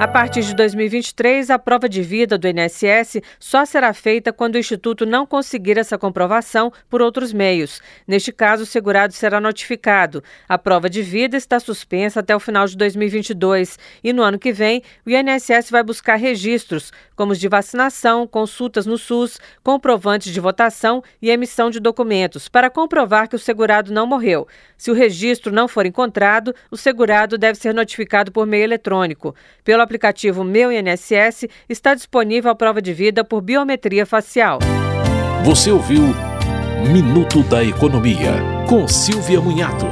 A partir de 2023, a prova de vida do INSS só será feita quando o Instituto não conseguir essa comprovação por outros meios. Neste caso, o segurado será notificado. A prova de vida está suspensa até o final de 2022 e no ano que vem, o INSS vai buscar registros, como os de vacinação, consultas no SUS, comprovantes de votação e emissão de documentos, para comprovar que o segurado não morreu. Se o registro não for encontrado, o segurado deve ser notificado por meio eletrônico. Pelo aplicativo Meu INSS está disponível a prova de vida por biometria facial. Você ouviu Minuto da Economia, com Silvia Munhato.